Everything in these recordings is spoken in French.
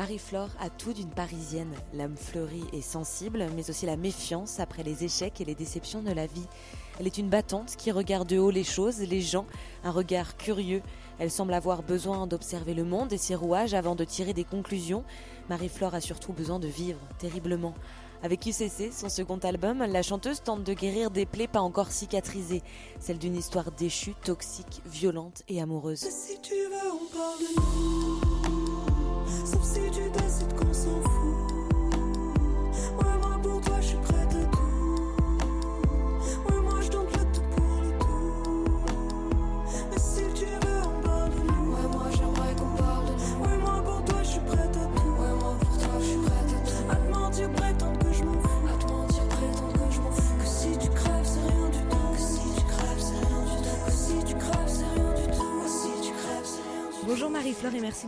Marie-Flore a tout d'une parisienne, l'âme fleurie et sensible, mais aussi la méfiance après les échecs et les déceptions de la vie. Elle est une battante qui regarde de haut les choses, les gens, un regard curieux. Elle semble avoir besoin d'observer le monde et ses rouages avant de tirer des conclusions. Marie-Flore a surtout besoin de vivre, terriblement. Avec UCC, son second album, la chanteuse tente de guérir des plaies pas encore cicatrisées, celle d'une histoire déchue, toxique, violente et amoureuse.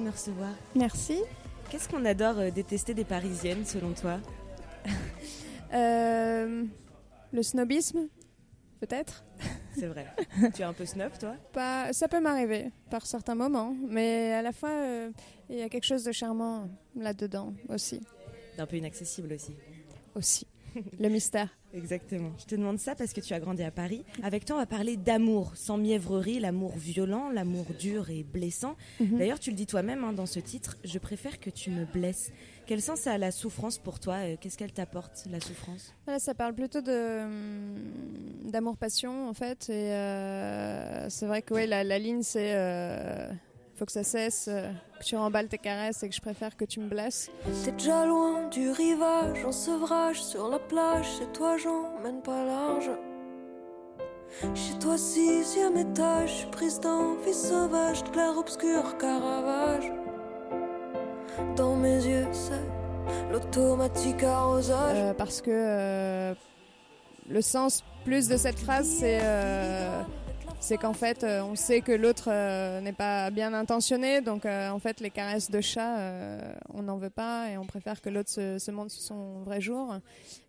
Me recevoir. Merci. Qu'est-ce qu'on adore euh, détester des Parisiennes selon toi? Euh, le snobisme, peut-être. C'est vrai. tu es un peu snob toi? Pas, ça peut m'arriver par certains moments, mais à la fois, euh, il y a quelque chose de charmant là-dedans aussi. D'un peu inaccessible aussi. Aussi. Le mystère. Exactement. Je te demande ça parce que tu as grandi à Paris. Avec toi, on va parler d'amour, sans mièvrerie, l'amour violent, l'amour dur et blessant. Mhm. D'ailleurs, tu le dis toi-même hein, dans ce titre, je préfère que tu me blesses. Quel sens ça a la souffrance pour toi Euh, Qu'est-ce qu'elle t'apporte, la souffrance? Voilà, ça parle plutôt hum, d'amour-passion en fait. Et euh, c'est vrai que ouais, la, la ligne c'est euh, faut que ça cesse, euh, que tu remballes tes caresses et que je préfère que tu me blesses. T'es déjà loin du rivage, en sevrage sur la plage. Chez toi, j'emmène pas large. Chez toi, sixième étage, je suis prise d'envie sauvage, de clair-obscur, caravage. Dans mes yeux, c'est l'automatique arrosage. Euh, parce que euh, le sens plus de cette phrase, c'est euh, c'est qu'en fait, euh, on sait que l'autre euh, n'est pas bien intentionné, donc euh, en fait, les caresses de chat, on n'en veut pas et on préfère que l'autre se, montre sous son vrai jour.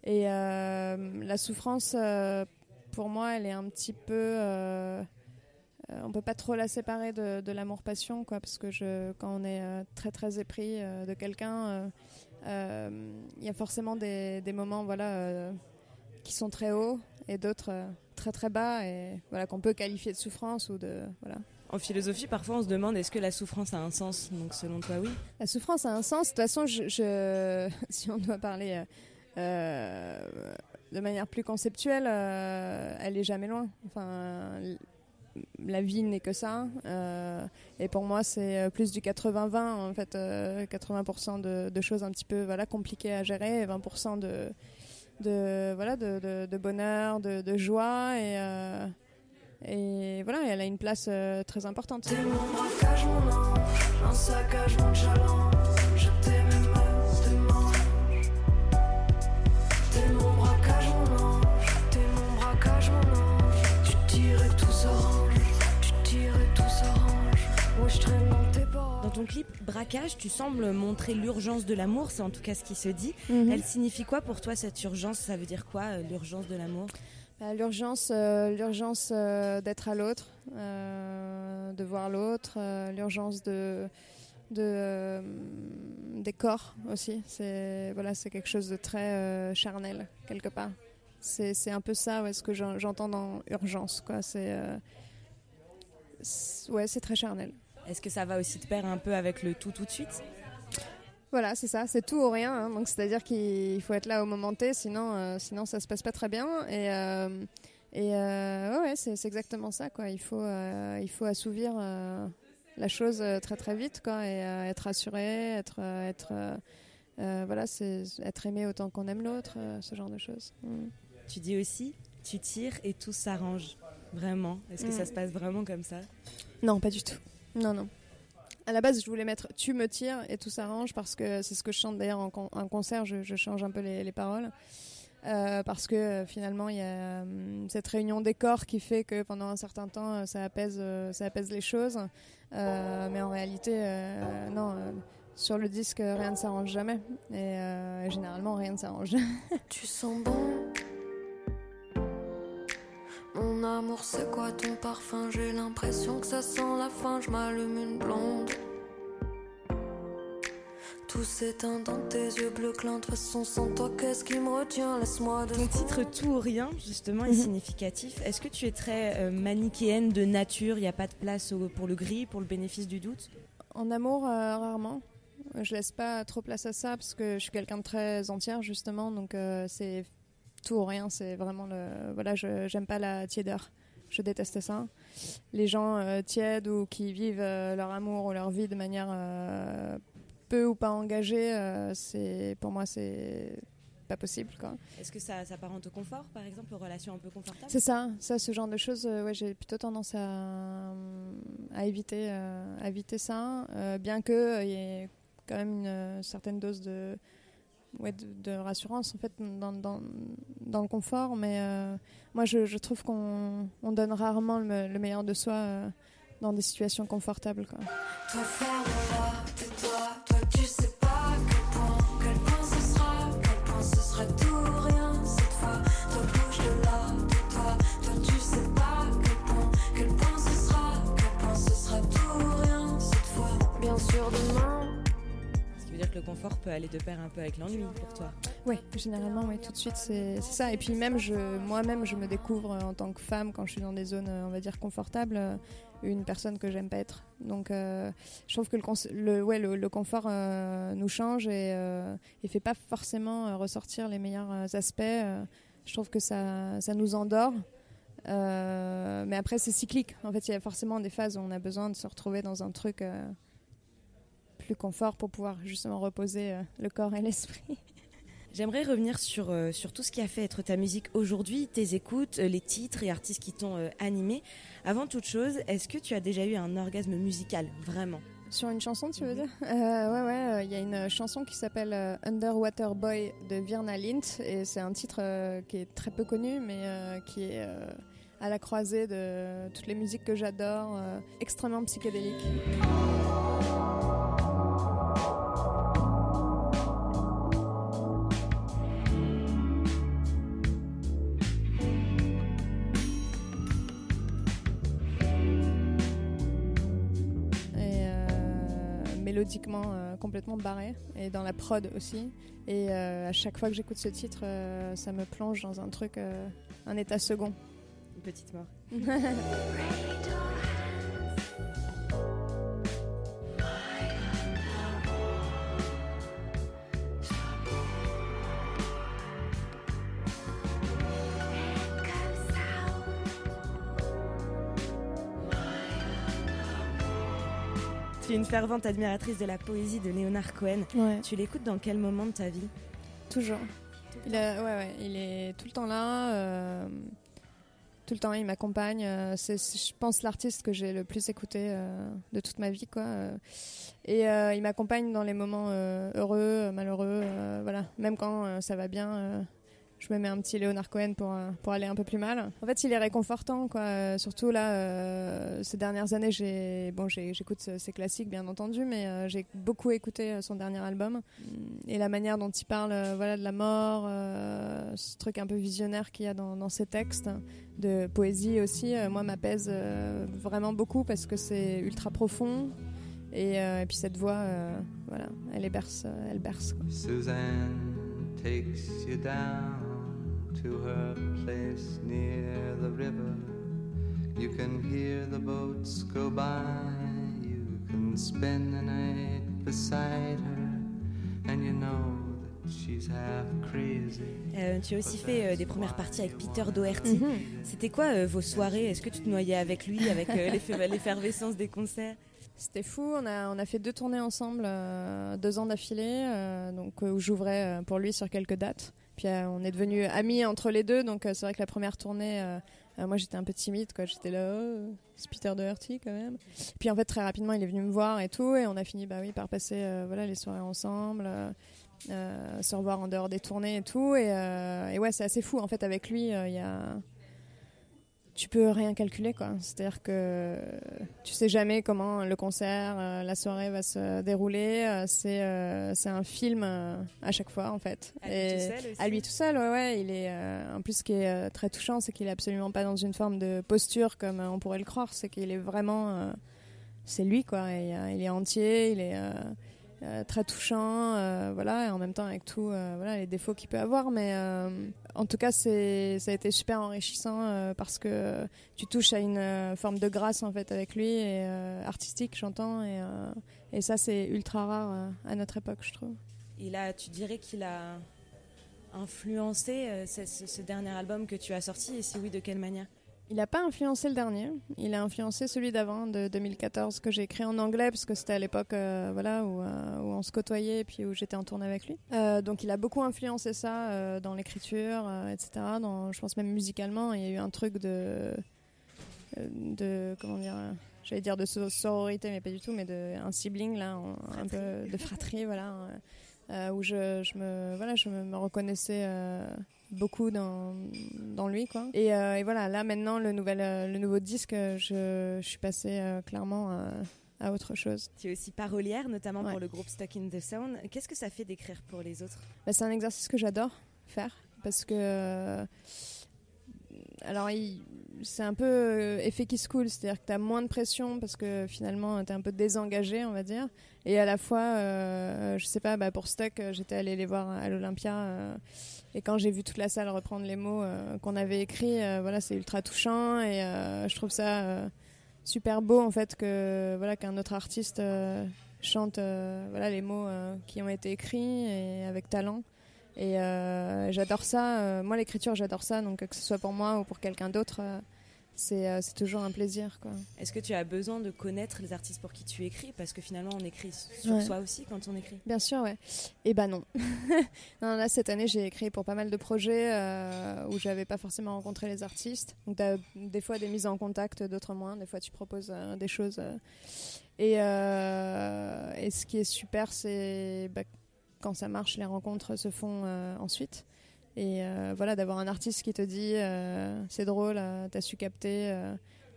Et la souffrance, pour moi, elle est un petit peu. on peut pas trop la séparer de, l'amour-passion, quoi, parce que quand on est très très épris de quelqu'un, il y a forcément des, des moments, voilà, qui sont très hauts et d'autres très très bas et voilà qu'on peut qualifier de souffrance ou de voilà. En philosophie, parfois, on se demande est-ce que la souffrance a un sens? Donc, selon toi, oui. La souffrance a un sens. De toute façon, je, je- si on doit parler euh, euh, de manière plus conceptuelle, euh, elle est jamais loin. Enfin, la vie n'est que ça. euh, et pour moi, c'est plus du 80-20. En fait, euh, 80% de, de choses un petit peu voilà compliquées à gérer, et 20% de de voilà de, de, bonheur, de, de joie et euh, et voilà, elle a une place euh, très importante. Ton clip Braquage, tu sembles montrer l'urgence de l'amour, c'est en tout cas ce qui se dit. Mhm. Elle signifie quoi pour toi cette urgence? Ça veut dire quoi, euh, l'urgence de l'amour? Bah, L'urgence, euh, l'urgence euh, d'être à l'autre, euh, de voir l'autre, l'urgence de, de des corps aussi. C'est voilà, c'est quelque chose de très charnel quelque part. C'est c'est un peu ça, ouais, ce que j'en- j'entends dans urgence, quoi. C'est c'est- ouais, c'est très charnel. Est-ce que ça va aussi te pair un peu avec le tout tout de suite? Voilà, c'est ça, c'est tout ou rien. hein. Donc c'est-à-dire qu'il faut être là au moment T, sinon, euh, sinon ça se passe pas très bien. Et, euh, et euh, ouais, c'est exactement ça, quoi. Il faut, euh, il faut assouvir euh, la chose très très vite, quoi, et être assuré, être, être, voilà, c'est être aimé autant qu'on aime l'autre, ce genre de choses. Mm. Tu dis aussi, tu tires et tout s'arrange. Vraiment Est-ce que Mm. ça se passe vraiment comme ça? Non, pas du tout. Non, non. À la base, je voulais mettre tu me tires et tout s'arrange parce que c'est ce que je chante d'ailleurs en, con- en concert. Je, change un peu les, les paroles. Euh, parce que euh, finalement, il y a hum, cette réunion des corps qui fait que pendant un certain temps, euh, ça apaise, ça apaise les choses. Mais en réalité, non. sur le disque, rien ne s'arrange jamais. Et généralement, rien ne s'arrange. Tu sens bon. Mon amour, c'est quoi ton parfum? J'ai l'impression que ça sent la fin. Je m'allume une blonde. Tout s'éteint dans tes yeux bleus clins. De façon, sans toi, qu'est-ce qui me retient? Laisse-moi de Ton titre Tout ou rien, justement, est Mhm. significatif. Est-ce que tu es très euh, manichéenne de nature? Il n'y a pas de place au- pour le gris, pour le bénéfice du doute? En amour, euh, rarement. Je laisse pas trop place à ça parce que je suis quelqu'un de très entière justement, donc euh, c'est tout ou rien. C'est vraiment le voilà, je j'aime pas la tiédeur. Je déteste ça. Les gens euh, tièdes ou qui vivent euh, leur amour ou leur vie de manière euh, peu ou pas engagée, c'est pour moi c'est pas possible quoi. Est-ce que ça s'apparente au confort, par exemple, aux relations un peu confortables? C'est ça, ça, ce genre de choses, ouais, j'ai plutôt tendance à, à éviter, à éviter ça, bien que il y ait quand même une certaine dose de, ouais, de, rassurance en fait dans, dans, dans le confort, mais euh, moi je, trouve qu'on on donne rarement le, me- le meilleur de soi euh, dans des situations confortables. Quoi. Confort peut aller de pair un peu avec l'ennui pour toi. Oui, généralement, oui, tout de suite, c'est ça. Et puis même, moi-même, je me découvre euh, en tant que femme quand je suis dans des zones, euh, on va dire, confortables, euh, une personne que j'aime pas être. Donc, je trouve que le, confort nous change et, euh, fait pas forcément ressortir les meilleurs aspects. Je trouve que ça, nous endort. Mais après, c'est cyclique. En fait, il y a forcément des phases où on a besoin de se retrouver dans un truc plus confort pour pouvoir justement reposer euh, le corps et l'esprit. J'aimerais revenir sur, euh, sur tout ce qui a fait être ta musique aujourd'hui, tes écoutes, euh, les titres et artistes qui t'ont euh, animé. Avant toute chose, est-ce que tu as déjà eu un orgasme musical, vraiment? Sur une chanson, tu veux dire? Euh, Ouais, ouais, il y a une chanson qui s'appelle Underwater Boy de Virna Lint, et c'est un titre qui est très peu connu, mais qui est à la croisée de toutes les musiques que j'adore, extrêmement psychédélique. Mélodiquement euh, complètement barré et dans la prod aussi et euh, à chaque fois que j'écoute ce titre euh, ça me plonge dans un truc un état second Une petite mort. Tu es une fervente admiratrice de la poésie de Léonard Cohen. ouais. Tu l'écoutes dans quel moment de ta vie? Toujours. Il, a- ouais, ouais, il est tout le temps là euh, tout le temps il m'accompagne euh, c'est je pense l'artiste que j'ai le plus écouté euh, de toute ma vie quoi et il m'accompagne dans les moments heureux malheureux voilà. Même quand ça va bien je me mets un petit Léonard Cohen pour, euh, pour aller un peu plus mal. En fait, il est réconfortant, quoi. Euh, surtout là, euh, ces dernières années, j'ai, bon, j'ai- j'écoute ses classiques, bien entendu, mais euh, j'ai beaucoup écouté son dernier album et la manière dont il parle, voilà, de la mort, euh, ce truc un peu visionnaire qu'il y a dans, dans ses textes, de poésie aussi. euh, moi, m'apaise euh, vraiment beaucoup parce que c'est ultra profond. Et, euh, et puis cette voix, euh, voilà, elle berce, elle berce. quoi. Suzanne takes you down to her place near the river. You can hear the boats go by. You can spend the night beside her, and you know that she's half crazy. Euh, Tu as aussi fait euh, des premières parties avec Peter Doherty. Mhm. C'était quoi euh, vos soirées? Est-ce que tu te noyais avec lui, avec euh, l'effe- l'effervescence des concerts? C'était fou, on a, on a fait deux tournées ensemble, euh, deux ans d'affilée, euh, donc euh, où j'ouvrais euh, pour lui sur quelques dates. Puis euh, on est devenus amis entre les deux, donc euh, c'est vrai que la première tournée, euh, moi j'étais un peu timide. J'étais là, oh, c'est Peter Doherty quand même. Puis en fait très rapidement il est venu me voir et tout, et on a fini bah oui par passer voilà les soirées ensemble, se revoir en dehors des tournées et tout, et, ouais c'est assez fou en fait avec lui il y a tu peux rien calculer quoi. C'est-à-dire que tu sais jamais comment le concert, euh, la soirée va se dérouler. Euh, c'est euh, c'est un film à chaque fois en fait. À lui tout seul aussi à lui tout seul, ouais, ouais. Il est en plus ce qui est très touchant, c'est qu'il est absolument pas dans une forme de posture comme on pourrait le croire. C'est qu'il est vraiment, c'est lui quoi. Et, il est entier, il est. euh, très touchant, euh, voilà, et en même temps avec tout, euh, voilà, les défauts qu'il peut avoir, mais euh, en tout cas, c'est, ça a été super enrichissant parce que tu touches à une forme de grâce en fait avec lui et artistique, j'entends, et, et ça c'est ultra rare à notre époque, je trouve. Et là, tu dirais qu'il a influencé ce dernier album que tu as sorti, et si oui, de quelle manière? Il n'a pas influencé le dernier, il a influencé celui d'avant, de 2014, que j'ai écrit en anglais, parce que c'était à l'époque euh, voilà, où, euh, où on se côtoyait et puis où j'étais en tournée avec lui. Euh, donc il a beaucoup influencé ça dans l'écriture, etc. Dans, je pense même musicalement, il y a eu un truc de. de comment dire J'allais dire de so- sororité, mais pas du tout, mais de un sibling, là, en- un peu de fratrie, voilà, euh, où je, je me, voilà, je me, me reconnaissais. Beaucoup dans, dans lui quoi et, euh, et voilà là maintenant le nouvel euh, le nouveau disque je, je suis passée euh, clairement à, à autre chose Tu es aussi parolière, notamment Ouais. pour le groupe Stuck in the Sound. Qu'est-ce que ça fait d'écrire pour les autres? Bah, c'est un exercice que j'adore faire parce que alors il- c'est un peu euh, effet qui se coule. C'est-à-dire que tu as moins de pression parce que finalement tu es un peu désengagé on va dire. Et à la fois euh, je sais pas bah, pour Stuck euh, j'étais allée les voir à l'Olympia euh, et quand j'ai vu toute la salle reprendre les mots qu'on avait écrits voilà c'est ultra touchant et je trouve ça super beau en fait que voilà qu'un autre artiste chante voilà les mots qui ont été écrits et avec talent et euh, j'adore ça Euh, moi l'écriture j'adore ça donc que ce soit pour moi ou pour quelqu'un d'autre euh, c'est euh, toujours un plaisir Est-ce que tu as besoin de connaître les artistes pour qui tu écris? Parce que finalement, on écrit sur Ouais. soi aussi quand on écrit. Bien sûr, ouais. Et ben non. non là, cette année, j'ai écrit pour pas mal de projets euh, où j'avais pas forcément rencontré les artistes. Donc, t'as des fois des mises en contact, d'autres moins. Des fois, tu proposes euh, des choses. euh. Et, euh, et ce qui est super, c'est bah, quand ça marche, les rencontres se font euh, ensuite. Et euh, voilà, d'avoir un artiste qui te dit euh, c'est drôle, t'as su capter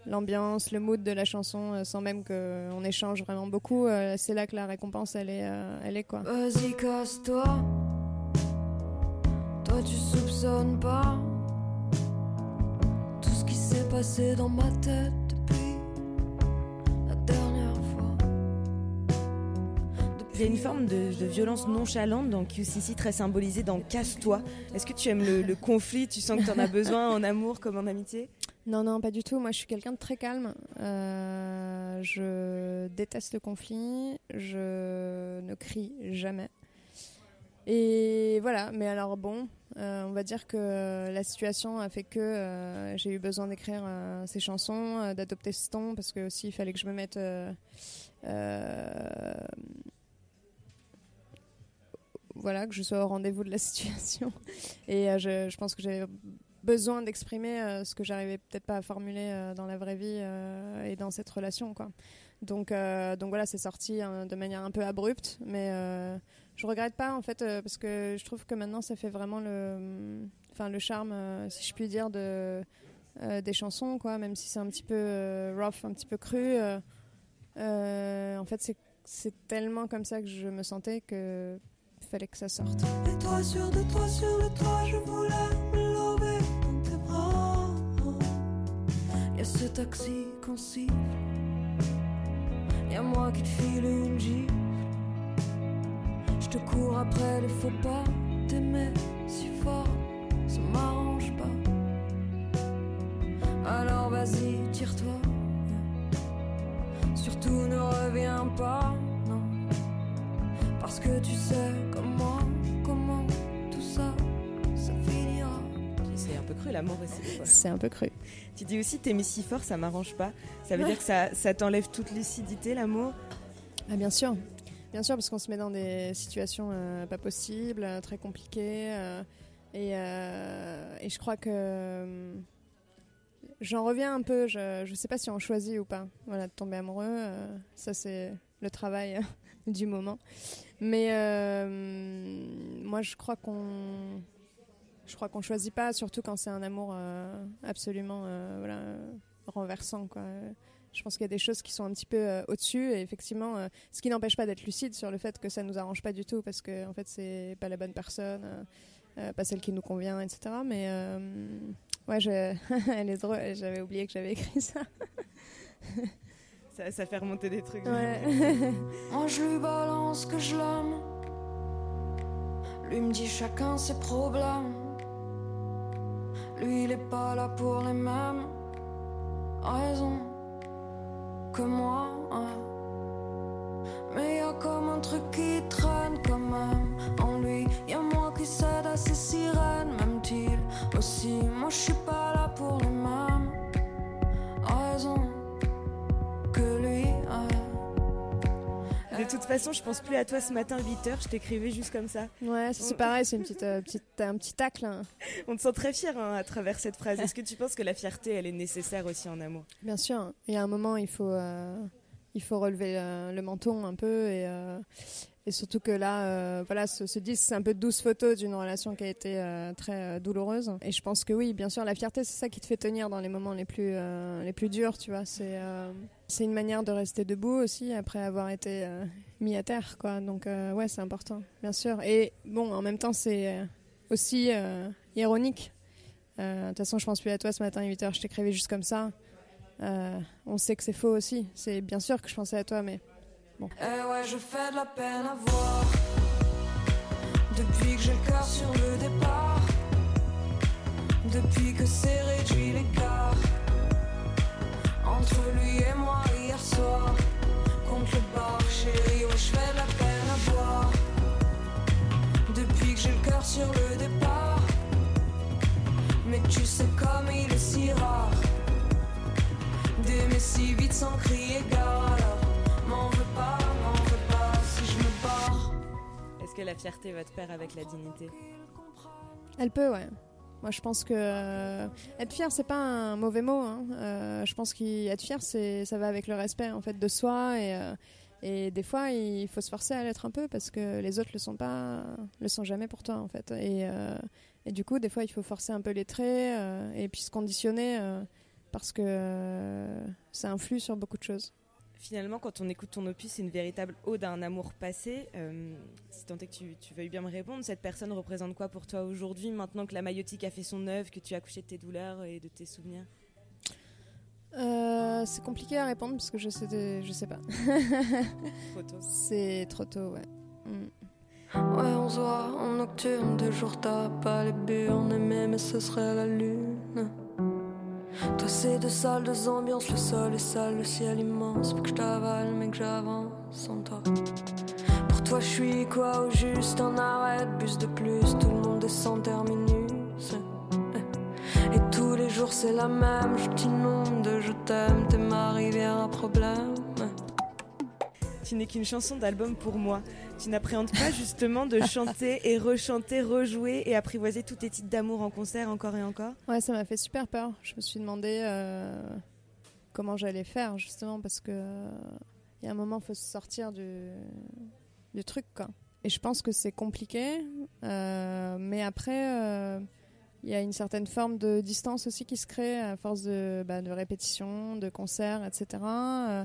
l'ambiance, le mood de la chanson sans même qu'on échange vraiment beaucoup. c'est là que la récompense, elle est, elle est quoi. Vas-y, casse-toi. Toi, tu soupçonnes pas tout ce qui s'est passé dans ma tête Il y a une forme de, de violence nonchalante dans QCC, très symbolisée dans Casse-toi. Est-ce que tu aimes le, conflit? Tu sens que tu en as besoin en amour comme en amitié? Non, non, pas du tout. Moi, je suis quelqu'un de très calme. Euh, je déteste le conflit. Je ne crie jamais. Et voilà. Mais alors, bon, euh, on va dire que la situation a fait que euh, j'ai eu besoin d'écrire ces chansons, d'adopter ce ton, parce que aussi il fallait que je me mette. Voilà, que je sois au rendez-vous de la situation. Et euh, je, pense que j'avais besoin d'exprimer euh, ce que j'arrivais peut-être pas à formuler euh, dans la vraie vie et dans cette relation quoi. Donc donc voilà, c'est sorti hein, de manière un peu abrupte, mais je regrette pas en fait parce que je trouve que maintenant ça fait vraiment le le charme si je puis dire de des chansons quoi, même si c'est un petit peu rough, un petit peu cru. en fait, c'est tellement comme ça que je me sentais que fallait que ça sorte. Et toi sur de toi sur le toit, je voulais me lever dans tes bras. Y a ce taxi qu'on siffle, y a moi qui te file une gifle. Je te cours après les faux pas, t'aimer si fort, ça m'arrange pas. Alors vas-y, tire-toi. Surtout ne reviens pas, non. Parce que tu sais l'amour aussi. C'est un peu cru. Tu dis aussi t'aimer si fort, ça m'arrange pas. Ça veut Ouais. dire que ça, ça t'enlève toute lucidité, l'amour Ah, bien sûr. Bien sûr, parce qu'on se met dans des situations euh, pas possibles, euh, très compliquées. euh, et, et je crois que j'en reviens un peu. Je, je sais pas si on choisit ou pas voilà, de tomber amoureux. ça, c'est le travail du moment. Mais moi, je crois qu'on. Je crois qu'on choisit pas, surtout quand c'est un amour euh, absolument euh, voilà, euh, renversant. Quoi. Je pense qu'il y a des choses qui sont un petit peu euh, au-dessus et effectivement, euh, ce qui n'empêche pas d'être lucide sur le fait que ça nous arrange pas du tout parce que en fait c'est pas la bonne personne, euh, euh, pas celle qui nous convient, etc. Mais euh, ouais, je... elle est drôle. J'avais oublié que j'avais écrit ça. Ça, ça fait remonter des trucs. Ouais. Moi je lui balance que je l'aime. Lui me dit chacun ses problèmes. Lui il est pas là pour les mêmes raisons que moi. hein. Mais y a comme un truc qui traîne quand même en lui. Y a moi qui cède à ses sirènes, même-t-il aussi. Moi je suis toute façon, je pense plus à toi ce matin 8h, je t'écrivais juste comme ça. Ouais, c'est pareil, c'est une petite, euh, petite, un petit tacle. hein. On te sent très fier hein, à travers cette phrase. Est-ce que tu penses que la fierté, elle est nécessaire aussi en amour? Bien sûr. Il y a un moment, il faut, euh, il faut relever euh, le menton un peu et, euh, et surtout que là, euh, voilà, ce, ce disque, c'est un peu douce photo d'une relation qui a été euh, très euh, douloureuse. Et je pense que oui, bien sûr, la fierté, c'est ça qui te fait tenir dans les moments les plus, euh, les plus durs, tu vois. C'est, c'est une manière de rester debout aussi après avoir été mis à terre, quoi. Donc ouais, c'est important, bien sûr. Et bon, en même temps, c'est aussi ironique. De toute façon, je pense plus à toi ce matin à 8h, je t'écrivais juste comme ça. On sait que c'est faux aussi. C'est bien sûr que je pensais à toi, mais Eh ouais, je fais de la peine à voir. Depuis que j'ai le cœur sur le départ. Depuis que c'est réduit l'écart. Entre lui et moi hier soir. Contre le bar, chérie, que la fierté va de pair avec la dignité elle peut, ouais. Moi, je pense que euh, être fier, c'est pas un mauvais mot. hein. Euh, je pense qu'être fier, ça va avec le respect en fait de soi et euh, et des fois, il faut se forcer à l'être un peu parce que les autres le sont pas, le sont jamais pour toi en fait. Et et du coup, des fois, il faut forcer un peu les traits et puis se conditionner parce que ça influe sur beaucoup de choses. Finalement, quand on écoute ton opus, c'est une véritable ode à un amour passé. Euh, si tant est que tu, tu veuilles bien me répondre, cette personne représente quoi pour toi aujourd'hui, maintenant que la maïotique a fait son œuvre, que tu as couché de tes douleurs et de tes souvenirs? Euh, c'est compliqué à répondre parce que je sais, je sais pas. C'est trop tôt, ouais. Mm. Ouais, on se voit en nocturne, de jour t'as pas les burnes, aimé, mais ce serait la lune. Toi, c'est deux salles, deux ambiances, le sol est sale, le ciel immense. Faut que je t'avale, mais que j'avance sans toi. Pour toi, je suis quoi au juste? Un arrêt de bus de plus, tout le monde descend terminus. Et tous les jours, c'est la même, je t'inonde, je t'aime, t'es ma rivière à problème. Tu n'es qu'une chanson d'album pour moi. Tu n'appréhendes pas justement de chanter et rechanter, rejouer et apprivoiser tous tes titres d'amour en concert encore et encore? Ouais, ça m'a fait super peur. Je me suis demandé euh, comment j'allais faire, justement, parce que euh, il y a un moment, il faut se sortir du, truc. Et je pense que c'est compliqué, euh, mais après, euh, il y a une certaine forme de distance aussi qui se crée à force de, bah, de répétitions, de concerts, etc. Euh,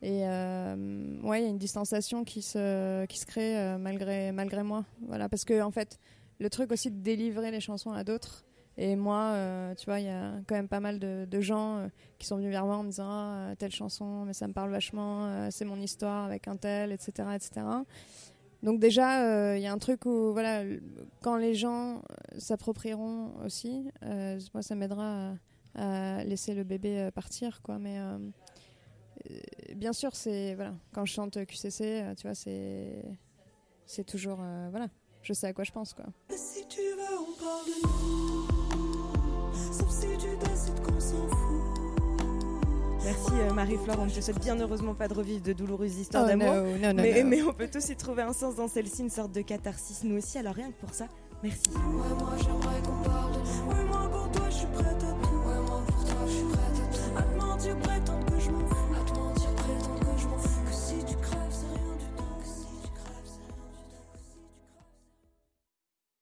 et euh, ouais, il y a une distanciation qui se, qui se crée euh, malgré, malgré moi. Voilà, parce que en fait, le truc aussi de délivrer les chansons à d'autres. Et moi, euh, tu vois, il y a quand même pas mal de, gens euh, qui sont venus vers moi en me disant ah, telle chanson, mais ça me parle vachement, c'est mon histoire avec un tel, etc., etc. Donc déjà, il y a un truc où voilà, quand les gens s'approprieront aussi, moi ça m'aidera à, à laisser le bébé partir, quoi. Mais bien sûr, c'est voilà, quand je chante QCC, euh, tu vois, c'est c'est toujours euh, voilà, je sais à quoi je pense, quoi. Et si tu veux, on parle de nous. Sauf si tu décides qu'on s'en fout. Merci euh, Marie-Flore, on ne te souhaite bien heureusement pas de revivre de douloureuses histoires Oh, d'amour. no, mais, mais on peut tous y trouver un sens dans celle-ci, une sorte de catharsis, nous aussi, alors rien que pour ça, merci. Ouais, moi